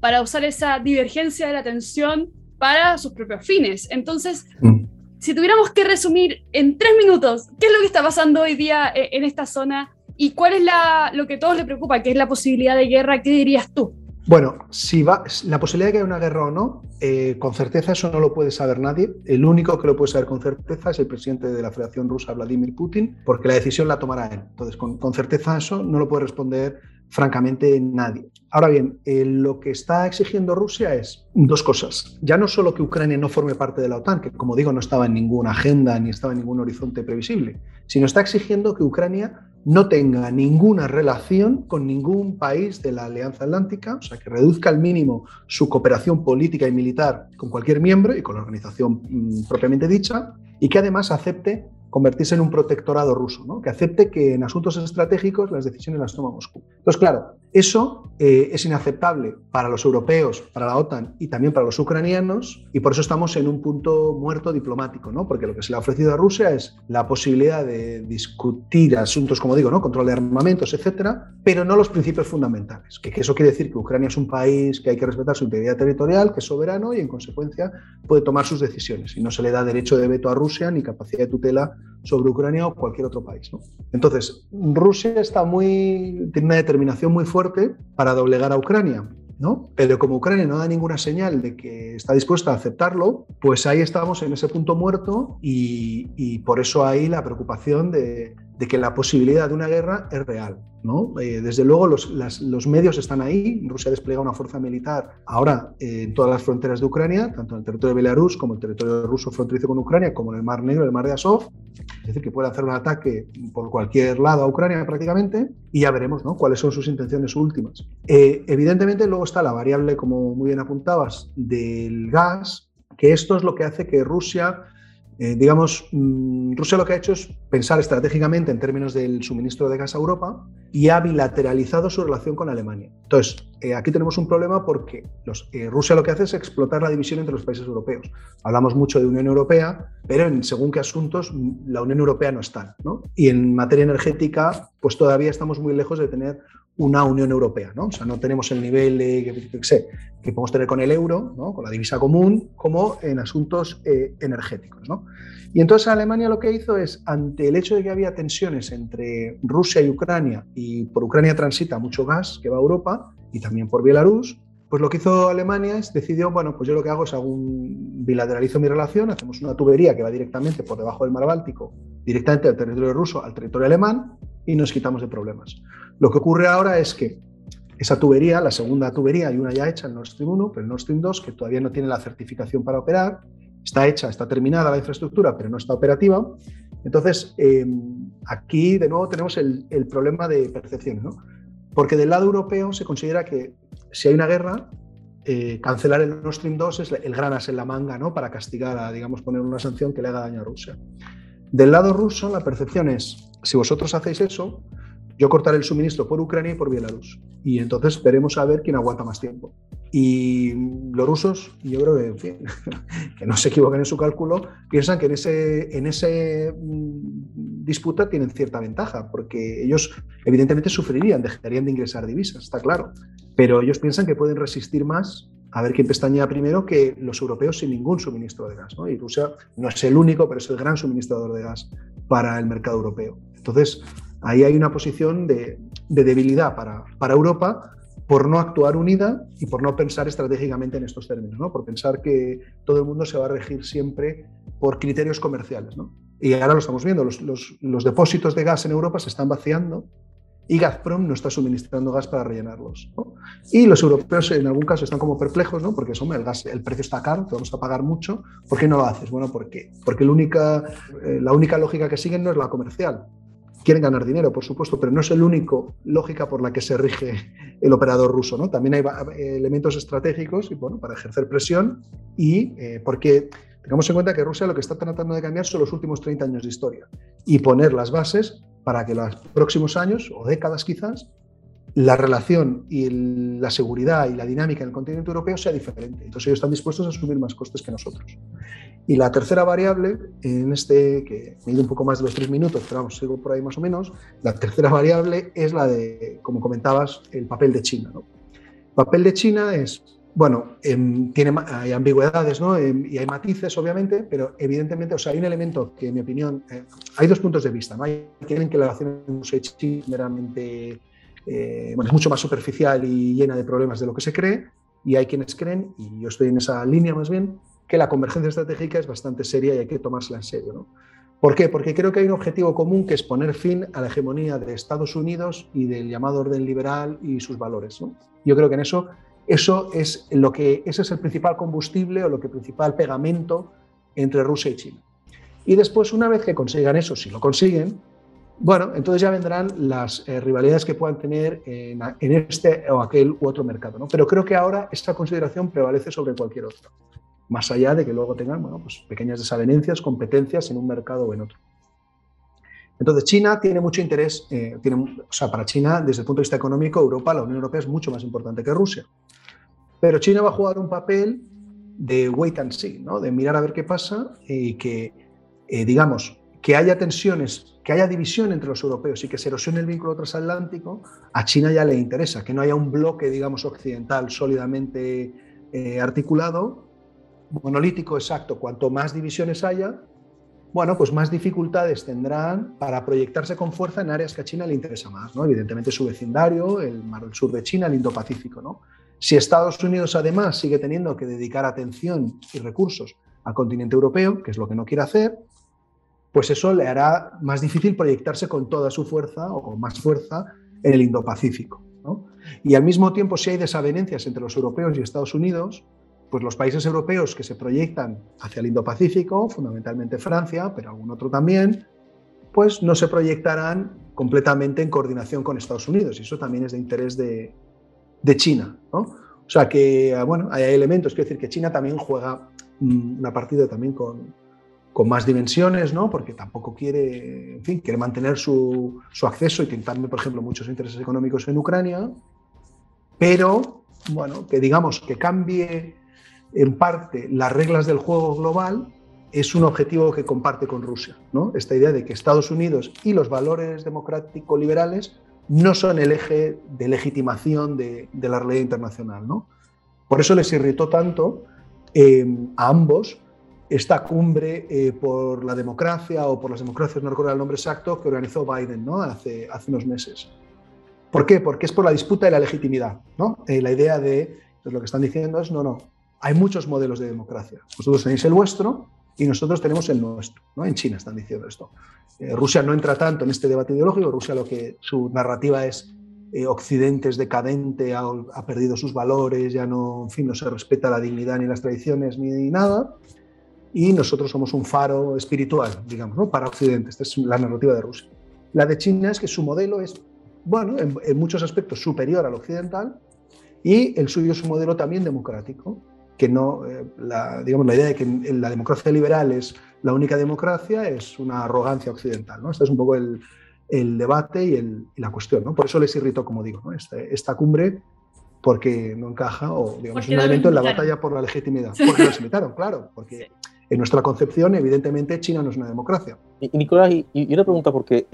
para usar esa divergencia de la tensión para sus propios fines. Entonces, mm. si tuviéramos que resumir en tres minutos qué es lo que está pasando hoy día eh, en esta zona y cuál es la, lo que a todos les preocupa, que es la posibilidad de guerra, ¿qué dirías tú? Bueno, si va, la posibilidad de que haya una guerra o no, eh, con certeza eso no lo puede saber nadie. El único que lo puede saber con certeza es el presidente de la Federación Rusa, Vladimir Putin, porque la decisión la tomará él. Entonces, con, certeza eso no lo puede responder francamente nadie. Ahora bien, eh, lo que está exigiendo Rusia es dos cosas. Ya no solo que Ucrania no forme parte de la OTAN, que como digo no estaba en ninguna agenda ni estaba en ningún horizonte previsible, sino está exigiendo que Ucrania no tenga ninguna relación con ningún país de la Alianza Atlántica, o sea, que reduzca al mínimo su cooperación política y militar con cualquier miembro y con la organización mm, propiamente dicha, y que además acepte convertirse en un protectorado ruso, ¿no? que acepte que en asuntos estratégicos las decisiones las toma Moscú. Entonces, claro, eso eh, es inaceptable para los europeos, para la OTAN y también para los ucranianos, y por eso estamos en un punto muerto diplomático, ¿no? porque lo que se le ha ofrecido a Rusia es la posibilidad de discutir asuntos, como digo, ¿no? control de armamentos, etcétera, pero no los principios fundamentales. Que, que eso quiere decir que Ucrania es un país que hay que respetar su integridad territorial, que es soberano y en consecuencia puede tomar sus decisiones, y no se le da derecho de veto a Rusia ni capacidad de tutela sobre Ucrania o cualquier otro país. ¿no? Entonces, Rusia está muy, tiene una determinación muy fuerte para doblegar a Ucrania. ¿no? Pero como Ucrania no da ninguna señal de que está dispuesta a aceptarlo, pues ahí estamos en ese punto muerto y, y por eso hay la preocupación de, de que la posibilidad de una guerra es real. ¿no? Eh, desde luego los, los, medios están ahí, Rusia despliega una fuerza militar ahora eh, en todas las fronteras de Ucrania, tanto en el territorio de Belarus como en el territorio ruso fronterizo con Ucrania, como en el Mar Negro, el Mar de Azov, es decir, que puede hacer un ataque por cualquier lado a Ucrania prácticamente, y ya veremos ¿no? cuáles son sus intenciones últimas. Eh, evidentemente luego está la variable, como muy bien apuntabas, del gas, que esto es lo que hace que Rusia eh, digamos, mm, Rusia lo que ha hecho es pensar estratégicamente en términos del suministro de gas a Europa y ha bilateralizado su relación con Alemania. Entonces, eh, aquí tenemos un problema porque eh, Rusia lo que hace es explotar la división entre los países europeos. Hablamos mucho de Unión Europea, pero en según qué asuntos mm, la Unión Europea no está. ¿no? Y en materia energética, pues todavía estamos muy lejos de tener una Unión Europea, ¿no? O sea, no tenemos el nivel que, que podemos tener con el euro, ¿no? con la divisa común, como en asuntos eh, energéticos, ¿no? Y entonces Alemania lo que hizo es, ante el hecho de que había tensiones entre Rusia y Ucrania, y por Ucrania transita mucho gas que va a Europa, y también por Bielorrus, pues lo que hizo Alemania es decidió, bueno, pues yo lo que hago es hago bilateralizo mi relación, hacemos una tubería que va directamente por debajo del mar Báltico, directamente del territorio ruso al territorio alemán, y nos quitamos de problemas. Lo que ocurre ahora es que esa tubería, la segunda tubería, hay una ya hecha, el Nord Stream 1, pero el Nord Stream 2, que todavía no tiene la certificación para operar, está hecha, está terminada la infraestructura, pero no está operativa. Entonces, em, aquí de nuevo tenemos el, problema de percepción, ¿no? porque del lado europeo se considera que si hay una guerra, eh, cancelar el Nord Stream 2 es el gran as en la manga ¿no? para castigar, a, digamos, poner una sanción que le haga daño a Rusia. Del lado ruso, la percepción es, si vosotros hacéis eso, yo cortaré el suministro por Ucrania y por Bielorrus. Y entonces veremos a ver quién aguanta más tiempo. Y los rusos, yo creo que, en fin, que no se equivoquen en su cálculo, piensan que en ese, en ese mm, disputa tienen cierta ventaja, porque ellos evidentemente sufrirían, dejarían de ingresar divisas, está claro. Pero ellos piensan que pueden resistir más a ver quién pestañea primero que los europeos sin ningún suministro de gas. ¿no? Y Rusia no es el único, pero es el gran suministrador de gas para el mercado europeo. Entonces, ahí hay una posición de, debilidad para, para, Europa por no actuar unida y por no pensar estratégicamente en estos términos, ¿no? por pensar que todo el mundo se va a regir siempre por criterios comerciales. ¿no? Y ahora lo estamos viendo, los, los, depósitos de gas en Europa se están vaciando y Gazprom no está suministrando gas para rellenarlos. Y los europeos en algún caso están como perplejos, ¿no? porque el, gas, el precio está caro, te vamos a pagar mucho. ¿Por qué no lo haces? Bueno, ¿por qué? Porque la única, eh, la única lógica que siguen no es la comercial. Quieren ganar dinero, por supuesto, pero no es el único lógica por la que se rige el operador ruso. ¿no? También hay elementos estratégicos y, bueno, para ejercer presión y eh, porque tengamos en cuenta que Rusia lo que está tratando de cambiar son los últimos 30 años de historia y poner las bases para que los próximos años o décadas quizás la relación y la seguridad y la dinámica en el continente europeo sea diferente. Entonces ellos están dispuestos a asumir más costes que nosotros. Y la tercera variable, en este, que me he ido un poco más de los tres minutos, pero vamos, sigo por ahí más o menos, la tercera variable es la de, como comentabas, el papel de China. ¿no? El papel de China es bueno, em, tiene, hay ambigüedades ¿no? Em, y hay matices, obviamente, pero evidentemente, o sea, hay un elemento que, en mi opinión, eh, hay dos puntos de vista. ¿no? Hay quienes que la relación es meramente, eh, es mucho más superficial y llena de problemas de lo que se cree, y hay quienes creen, y yo estoy en esa línea más bien, que la convergencia estratégica es bastante seria y hay que tomársela en serio. ¿no? ¿Por qué? Porque creo que hay un objetivo común que es poner fin a la hegemonía de Estados Unidos y del llamado orden liberal y sus valores. ¿no? Yo creo que en eso eso es lo que, ese es el principal combustible o lo que principal pegamento entre Rusia y China. Y después, una vez que consigan eso, si lo consiguen, bueno, entonces ya vendrán las eh, rivalidades que puedan tener en, este o aquel u otro mercado. ¿no? Pero creo que ahora esta consideración prevalece sobre cualquier otro, más allá de que luego tengan bueno, pues pequeñas desavenencias, competencias en un mercado o en otro. Entonces, China tiene mucho interés, eh, tiene, o sea, para China, desde el punto de vista económico, Europa, la Unión Europea es mucho más importante que Rusia. Pero China va a jugar un papel de wait and see, ¿no? de mirar a ver qué pasa y que, eh, digamos, que haya tensiones, que haya división entre los europeos y que se erosione el vínculo transatlántico, a China ya le interesa, que no haya un bloque, digamos, occidental sólidamente eh, articulado, monolítico exacto. Cuanto más divisiones haya, bueno, pues más dificultades tendrán para proyectarse con fuerza en áreas que a China le interesa más, ¿no? Evidentemente su vecindario, el mar del sur de China, el Indo-Pacífico, ¿no? Si Estados Unidos además sigue teniendo que dedicar atención y recursos al continente europeo, que es lo que no quiere hacer, pues eso le hará más difícil proyectarse con toda su fuerza o más fuerza en el Indo-Pacífico. Y al mismo tiempo, si hay desavenencias entre los europeos y Estados Unidos, pues los países europeos que se proyectan hacia el Indo-Pacífico, fundamentalmente Francia, pero algún otro también, pues no se proyectarán completamente en coordinación con Estados Unidos. Y eso también es de interés de, China. ¿no? O sea que, bueno, hay elementos, quiero decir que China también juega mm, una partida también con, con más dimensiones, ¿no? porque tampoco quiere, en fin, quiere mantener su, su acceso y también, por ejemplo, muchos intereses económicos en Ucrania, pero, bueno, que digamos que cambie en parte las reglas del juego global es un objetivo que comparte con Rusia, ¿no? Esta idea de que Estados Unidos y los valores democrático-liberales no son el eje de legitimación de, la realidad internacional. ¿no? Por eso les irritó tanto eh, a ambos esta cumbre eh, por la democracia o por las democracias, no recuerdo el nombre exacto, que organizó Biden ¿no? hace, hace unos meses. ¿Por qué? Porque es por la disputa de la legitimidad. ¿no? Eh, la idea de, pues lo que están diciendo es, no, no, hay muchos modelos de democracia. Vosotros tenéis el vuestro y nosotros tenemos el nuestro. ¿no? En China están diciendo esto. Eh, Rusia no entra tanto en este debate ideológico, Rusia lo que su narrativa es Occidente es decadente, ha, perdido sus valores, ya no, en fin, no se respeta la dignidad ni las tradiciones ni, nada, y nosotros somos un faro espiritual, digamos, ¿no? para Occidente. Esta es la narrativa de Rusia. La de China es que su modelo es, bueno, en muchos aspectos superior al occidental, y el suyo es un modelo también democrático que no, eh, la, digamos, la idea de que la democracia liberal es la única democracia es una arrogancia occidental. ¿no? Este es un poco el, el debate y, el, y, la cuestión. ¿no? Por eso les irritó, como digo, ¿no? Este, esta cumbre porque no encaja o digamos, un elemento en la batalla por la legitimidad. Porque lo limitaron, claro, porque en nuestra concepción, evidentemente, China no es una democracia. Y, Nicolás, y, una pregunta, porque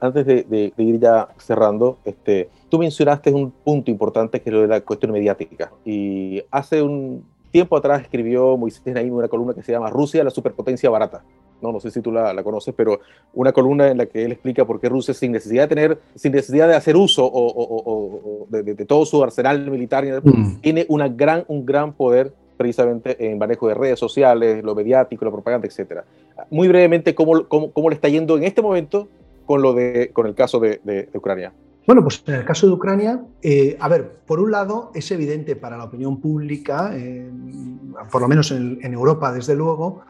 antes de, de, ir ya cerrando, este, tú mencionaste un punto importante que es lo de la cuestión mediática. Y hace un, tiempo atrás escribió Moisés Naim una columna que se llama Rusia, la superpotencia barata. No, no sé si tú la, conoces, pero una columna en la que él explica por qué Rusia, sin necesidad de tener, sin necesidad de hacer uso o, de, todo su arsenal militar, mm. tiene una gran, un gran poder precisamente en manejo de redes sociales, lo mediático, la propaganda, etcétera. Muy brevemente, ¿cómo, cómo, cómo le está yendo en este momento con, lo de, con el caso de, de, Ucrania? Bueno, pues en el caso de Ucrania, eh, a ver, por un lado es evidente para la opinión pública, eh, por lo menos en, en, Europa desde luego,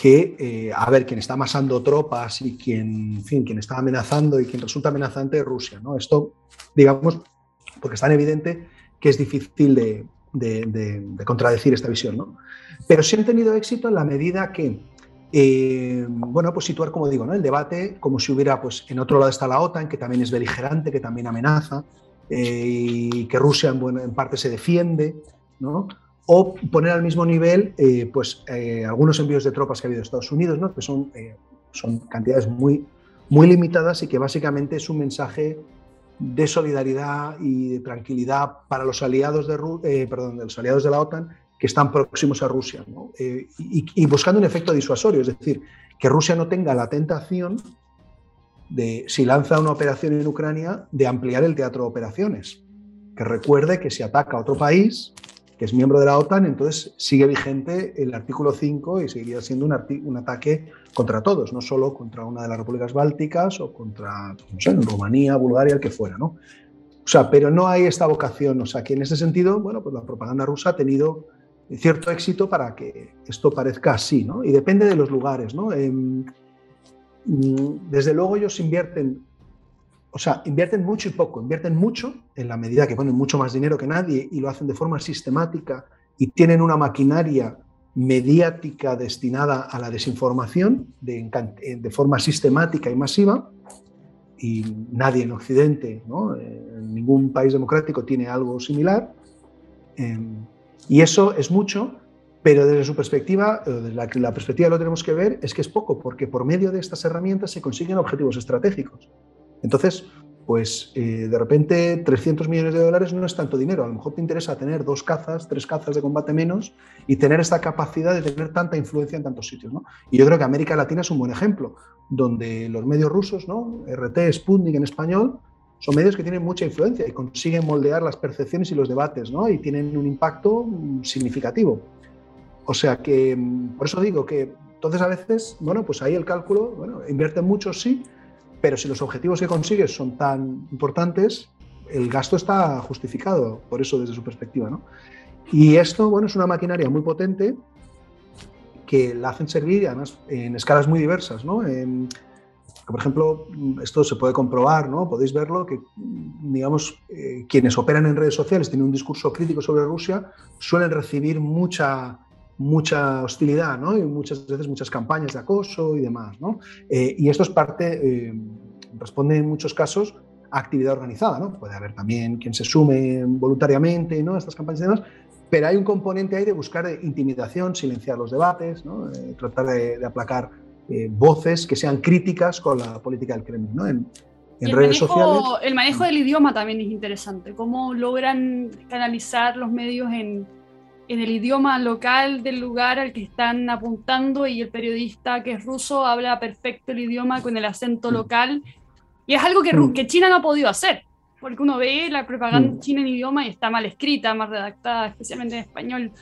que, eh, a ver, quien está amasando tropas y quien, en fin, quien está amenazando y quien resulta amenazante es Rusia, ¿no? Esto, digamos, porque es tan evidente que es difícil de, de, de, contradecir esta visión, ¿no? Pero sí han tenido éxito en la medida que eh, bueno, pues situar, como digo, ¿no? el debate como si hubiera, pues en otro lado está la OTAN, que también es beligerante, que también amenaza, eh, y que Rusia en, en, parte se defiende, ¿no? o poner al mismo nivel eh, pues, eh, algunos envíos de tropas que ha habido a Estados Unidos, ¿no? que son, son cantidades muy, muy limitadas y que básicamente es un mensaje de solidaridad y de tranquilidad para los aliados de, perdón, de los aliados de la OTAN que están próximos a Rusia, eh, y, y, buscando un efecto disuasorio, es decir, que Rusia no tenga la tentación de, si lanza una operación en Ucrania, de ampliar el teatro de operaciones. Que recuerde que si ataca a otro país que es miembro de la OTAN, entonces sigue vigente el artículo 5 y seguiría siendo un, ataque contra todos, no solo contra una de las repúblicas bálticas o contra, no sé, Rumanía, Bulgaria, el que fuera, ¿no? O sea, pero no hay esta vocación, o sea, que en ese sentido, bueno, pues la propaganda rusa ha tenido cierto éxito para que esto parezca así, ¿no? Y depende de los lugares, ¿no? Eh, desde luego ellos invierten, o sea, invierten mucho y poco, invierten mucho en la medida que ponen mucho más dinero que nadie y lo hacen de forma sistemática y tienen una maquinaria mediática destinada a la desinformación de, de forma sistemática y masiva y nadie en Occidente, ¿no? en ningún país democrático tiene algo similar. Eh, y eso es mucho, pero desde su perspectiva, desde la, la perspectiva lo tenemos que ver, es que es poco, porque por medio de estas herramientas se consiguen objetivos estratégicos. Entonces, pues eh, de repente 300 millones de dólares no es tanto dinero. A lo mejor te interesa tener dos cazas, tres cazas de combate menos y tener esta capacidad de tener tanta influencia en tantos sitios. ¿no? Y yo creo que América Latina es un buen ejemplo, donde los medios rusos, ¿no? RT, Sputnik en español, son medios que tienen mucha influencia y consiguen moldear las percepciones y los debates, ¿no? Y tienen un impacto mm, significativo. O sea que, mm, por eso digo que entonces a veces, bueno, pues ahí el cálculo, bueno, invierten mucho, sí, pero si los objetivos que consigues son tan importantes, el gasto está justificado, por eso desde su perspectiva, ¿no? Y esto, bueno, es una maquinaria muy potente que la hacen servir, además, en escalas muy diversas, ¿no? Por ejemplo, esto se puede comprobar, ¿no? Podéis verlo, que digamos, eh, quienes operan en redes sociales tienen un discurso crítico sobre Rusia, suelen recibir mucha, mucha hostilidad, ¿no? Y muchas veces muchas campañas de acoso y demás, ¿no? Eh, y esto es parte, eh, responde en muchos casos a actividad organizada, ¿no? Puede haber también quien se sume voluntariamente, ¿no? A estas campañas y demás, pero hay un componente ahí de buscar intimidación, silenciar los debates, ¿no? tratar de, de aplacar eh, voces que sean críticas con la política del Kremlin. ¿no? En, en redes manejo, sociales. El manejo del idioma también es interesante. ¿Cómo logran canalizar los medios en, en el idioma local del lugar al que están apuntando y el periodista que es ruso habla perfecto el idioma con el acento Mm. local? Y es algo que, Mm. que China no ha podido hacer, porque uno ve la propaganda Mm. china en idioma y está mal escrita, mal redactada, especialmente en español.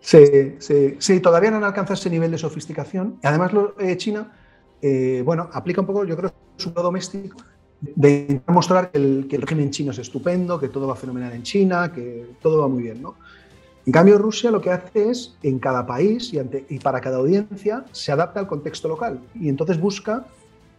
Sí, sí, sí, todavía no han alcanzado ese nivel de sofisticación. Además, lo, eh, China, eh, bueno, aplica un poco, yo creo, su lado doméstico de mostrar que el, que el régimen chino es estupendo, que todo va fenomenal en China, que todo va muy bien, ¿no? En cambio, Rusia lo que hace es, en cada país y, para cada audiencia, se adapta al contexto local y entonces busca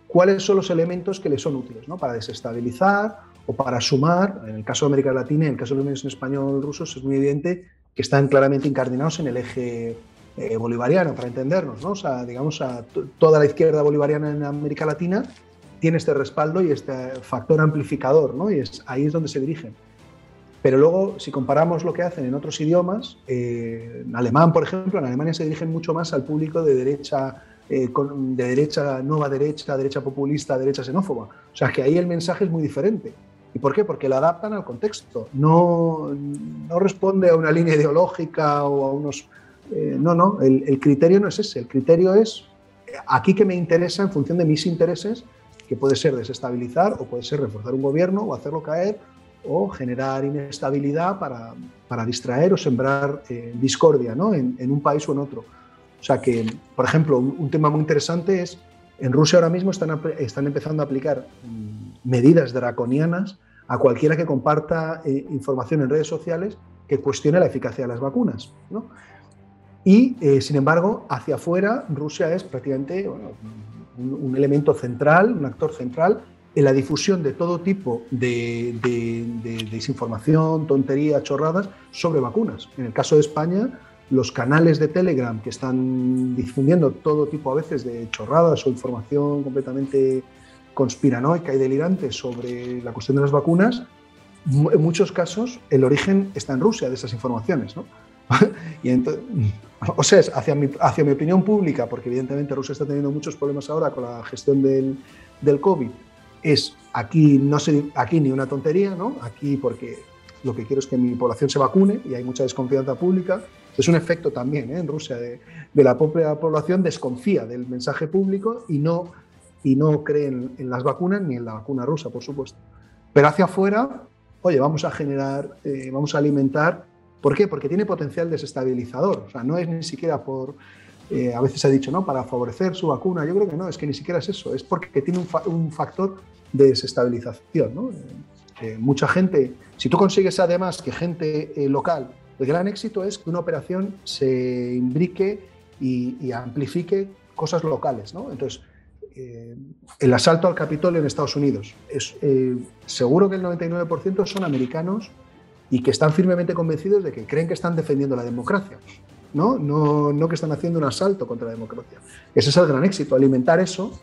cuáles son los elementos que le son útiles, ¿no? Para desestabilizar o para sumar. En el caso de América Latina, en el caso de los medios en español rusos, es muy evidente que están claramente incardinados en el eje eh, bolivariano, para entendernos, ¿no? O sea, digamos, a toda la izquierda bolivariana en América Latina tiene este respaldo y este factor amplificador, ¿no? Y es, ahí es donde se dirigen. Pero luego, si comparamos lo que hacen en otros idiomas, eh, en alemán, por ejemplo, en Alemania se dirigen mucho más al público de derecha, eh, de derecha, nueva derecha, derecha populista, derecha xenófoba. O sea, que ahí el mensaje es muy diferente. ¿Y por qué? Porque lo adaptan al contexto. No, no responde a una línea ideológica o a unos... Eh, no, no, el, el, criterio no es ese. El criterio es aquí que me interesa en función de mis intereses, que puede ser desestabilizar o puede ser reforzar un gobierno o hacerlo caer o generar inestabilidad para, para distraer o sembrar eh, discordia ¿no? en, en, un país o en otro. O sea que, por ejemplo, un, un, tema muy interesante es, en Rusia ahora mismo están, están empezando a aplicar mm, medidas draconianas a cualquiera que comparta eh, información en redes sociales que cuestione la eficacia de las vacunas. ¿no? Y, eh, sin embargo, hacia afuera, Rusia es prácticamente bueno, un, un, elemento central, un actor central en la difusión de todo tipo de, de, de, desinformación, tonterías, chorradas sobre vacunas. En el caso de España, los canales de Telegram que están difundiendo todo tipo a veces de chorradas o información completamente conspiranoica y delirante sobre la cuestión de las vacunas, en muchos casos el origen está en Rusia de esas informaciones. ¿no? y o sea, hacia mi, hacia mi opinión pública, porque evidentemente Rusia está teniendo muchos problemas ahora con la gestión del COVID, es aquí, no sé, aquí ni una tontería, ¿no? Aquí porque lo que quiero es que mi población se vacune y hay mucha desconfianza pública. Es un efecto también ¿eh? en Rusia de, de, la propia población desconfía del mensaje público y no, y no cree en, en, las vacunas ni en la vacuna rusa, por supuesto. Pero hacia afuera, oye, vamos a generar, eh, vamos a alimentar. ¿Por qué? Porque tiene potencial desestabilizador. O sea, no es ni siquiera por, eh, a veces se ha dicho, ¿no? Para favorecer su vacuna. Yo creo que no, es que ni siquiera es eso, es porque tiene un, fa un factor desestabilización. ¿no? Eh, mucha gente, si tú consigues además que gente eh, local, el gran éxito es que una operación se imbrique y, amplifique cosas locales. ¿no? Entonces, eh, el asalto al Capitolio en Estados Unidos, es, seguro que el 99% son americanos y que están firmemente convencidos de que creen que están defendiendo la democracia. ¿no? No, no que están haciendo un asalto contra la democracia. Ese es el gran éxito, alimentar eso.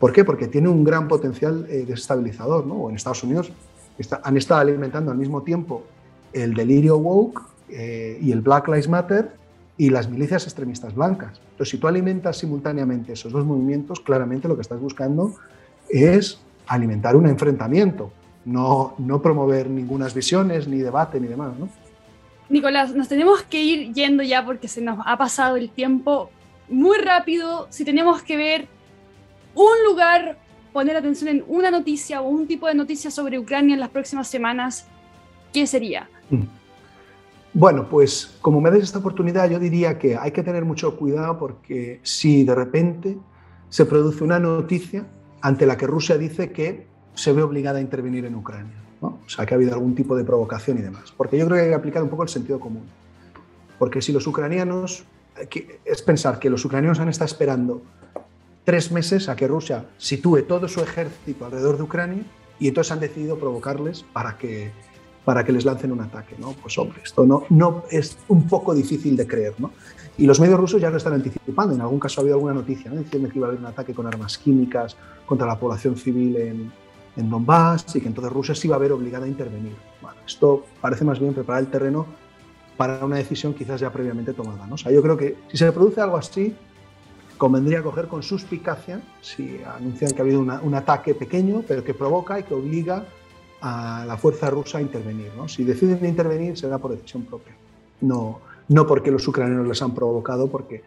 ¿Por qué? Porque tiene un gran potencial eh, desestabilizador. ¿no? En Estados Unidos está, han estado alimentando al mismo tiempo el delirio woke eh, y el Black Lives Matter y las milicias extremistas blancas. Entonces, si tú alimentas simultáneamente esos dos movimientos, claramente lo que estás buscando es alimentar un enfrentamiento, no, no promover ninguna visiones, ni debate, ni demás. ¿no? Nicolás, nos tenemos que ir yendo ya porque se nos ha pasado el tiempo muy rápido. Si tenemos que ver un lugar, poner atención en una noticia o un tipo de noticia sobre Ucrania en las próximas semanas, ¿qué sería? Mm. Bueno, pues como me das esta oportunidad, yo diría que hay que tener mucho cuidado porque si de repente se produce una noticia ante la que Rusia dice que se ve obligada a intervenir en Ucrania. ¿no? O sea, que ha habido algún tipo de provocación y demás. Porque yo creo que hay que aplicar un poco el sentido común. Porque si los ucranianos, es pensar que los ucranianos han estado esperando tres meses a que Rusia sitúe todo su ejército alrededor de Ucrania y entonces han decidido provocarles para que, para que les lancen un ataque. ¿no? Pues hombre, esto no, no es un poco difícil de creer. ¿no? Y los medios rusos ya lo están anticipando. En algún caso ha habido alguna noticia ¿no? diciendo que iba a haber un ataque con armas químicas contra la población civil en, en Donbass y que entonces Rusia sí va a ver obligada a intervenir. Bueno, esto parece más bien preparar el terreno para una decisión quizás ya previamente tomada. ¿no? O sea, yo creo que si se produce algo así, convendría coger con suspicacia si anuncian que ha habido una, un ataque pequeño, pero que provoca y que obliga a la fuerza rusa a intervenir. ¿no? Si deciden intervenir, será por decisión propia, no, no porque los ucranianos les han provocado, porque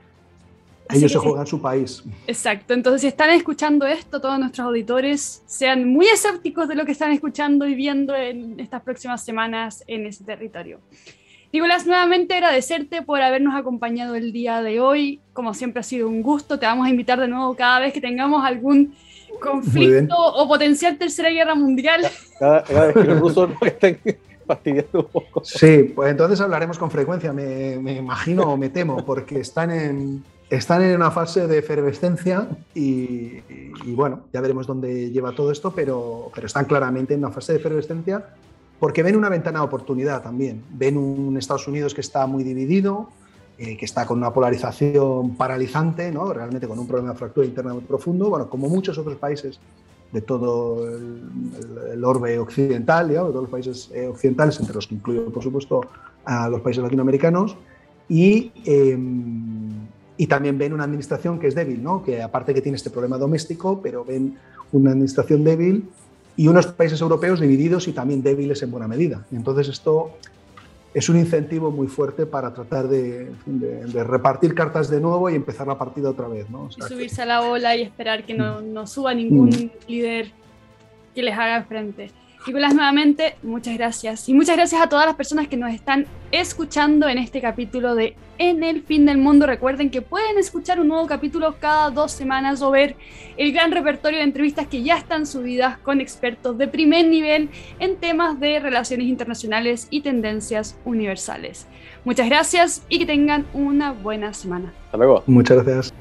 ellos se juegan su país. Exacto. Entonces, si están escuchando esto, todos nuestros auditores sean muy escépticos de lo que están escuchando y viendo en estas próximas semanas en ese territorio. Nicolás, nuevamente agradecerte por habernos acompañado el día de hoy. Como siempre ha sido un gusto. Te vamos a invitar de nuevo cada vez que tengamos algún conflicto o potencial tercera guerra mundial. Cada, cada vez que los rusos no estén fastidiando un poco. Sí, pues entonces hablaremos con frecuencia, me, me imagino o me temo, porque están en, están en una fase de efervescencia y, y, bueno, ya veremos dónde lleva todo esto, pero, pero están claramente en una fase de efervescencia porque ven una ventana de oportunidad también. Ven un Estados Unidos que está muy dividido, eh, que está con una polarización paralizante, ¿no? realmente con un problema de fractura interna muy profundo, bueno, como muchos otros países de todo el, el, orbe occidental, digamos, de todos los países eh, occidentales, entre los que incluyo, por supuesto, a los países latinoamericanos, y, eh, y también ven una administración que es débil, ¿no? que aparte que tiene este problema doméstico, pero ven una administración débil y unos países europeos divididos y también débiles en buena medida. Y entonces esto es un incentivo muy fuerte para tratar de, de, de, repartir cartas de nuevo y empezar la partida otra vez. ¿no? O sea, y subirse que... a la ola y esperar que no, no suba ningún mm. líder que les haga frente. Nicolás, nuevamente, muchas gracias. Y muchas gracias a todas las personas que nos están escuchando en este capítulo de En el fin del mundo. Recuerden que pueden escuchar un nuevo capítulo cada dos semanas o ver el gran repertorio de entrevistas que ya están subidas con expertos de primer nivel en temas de relaciones internacionales y tendencias universales. Muchas gracias y que tengan una buena semana. Hasta luego. Muchas gracias.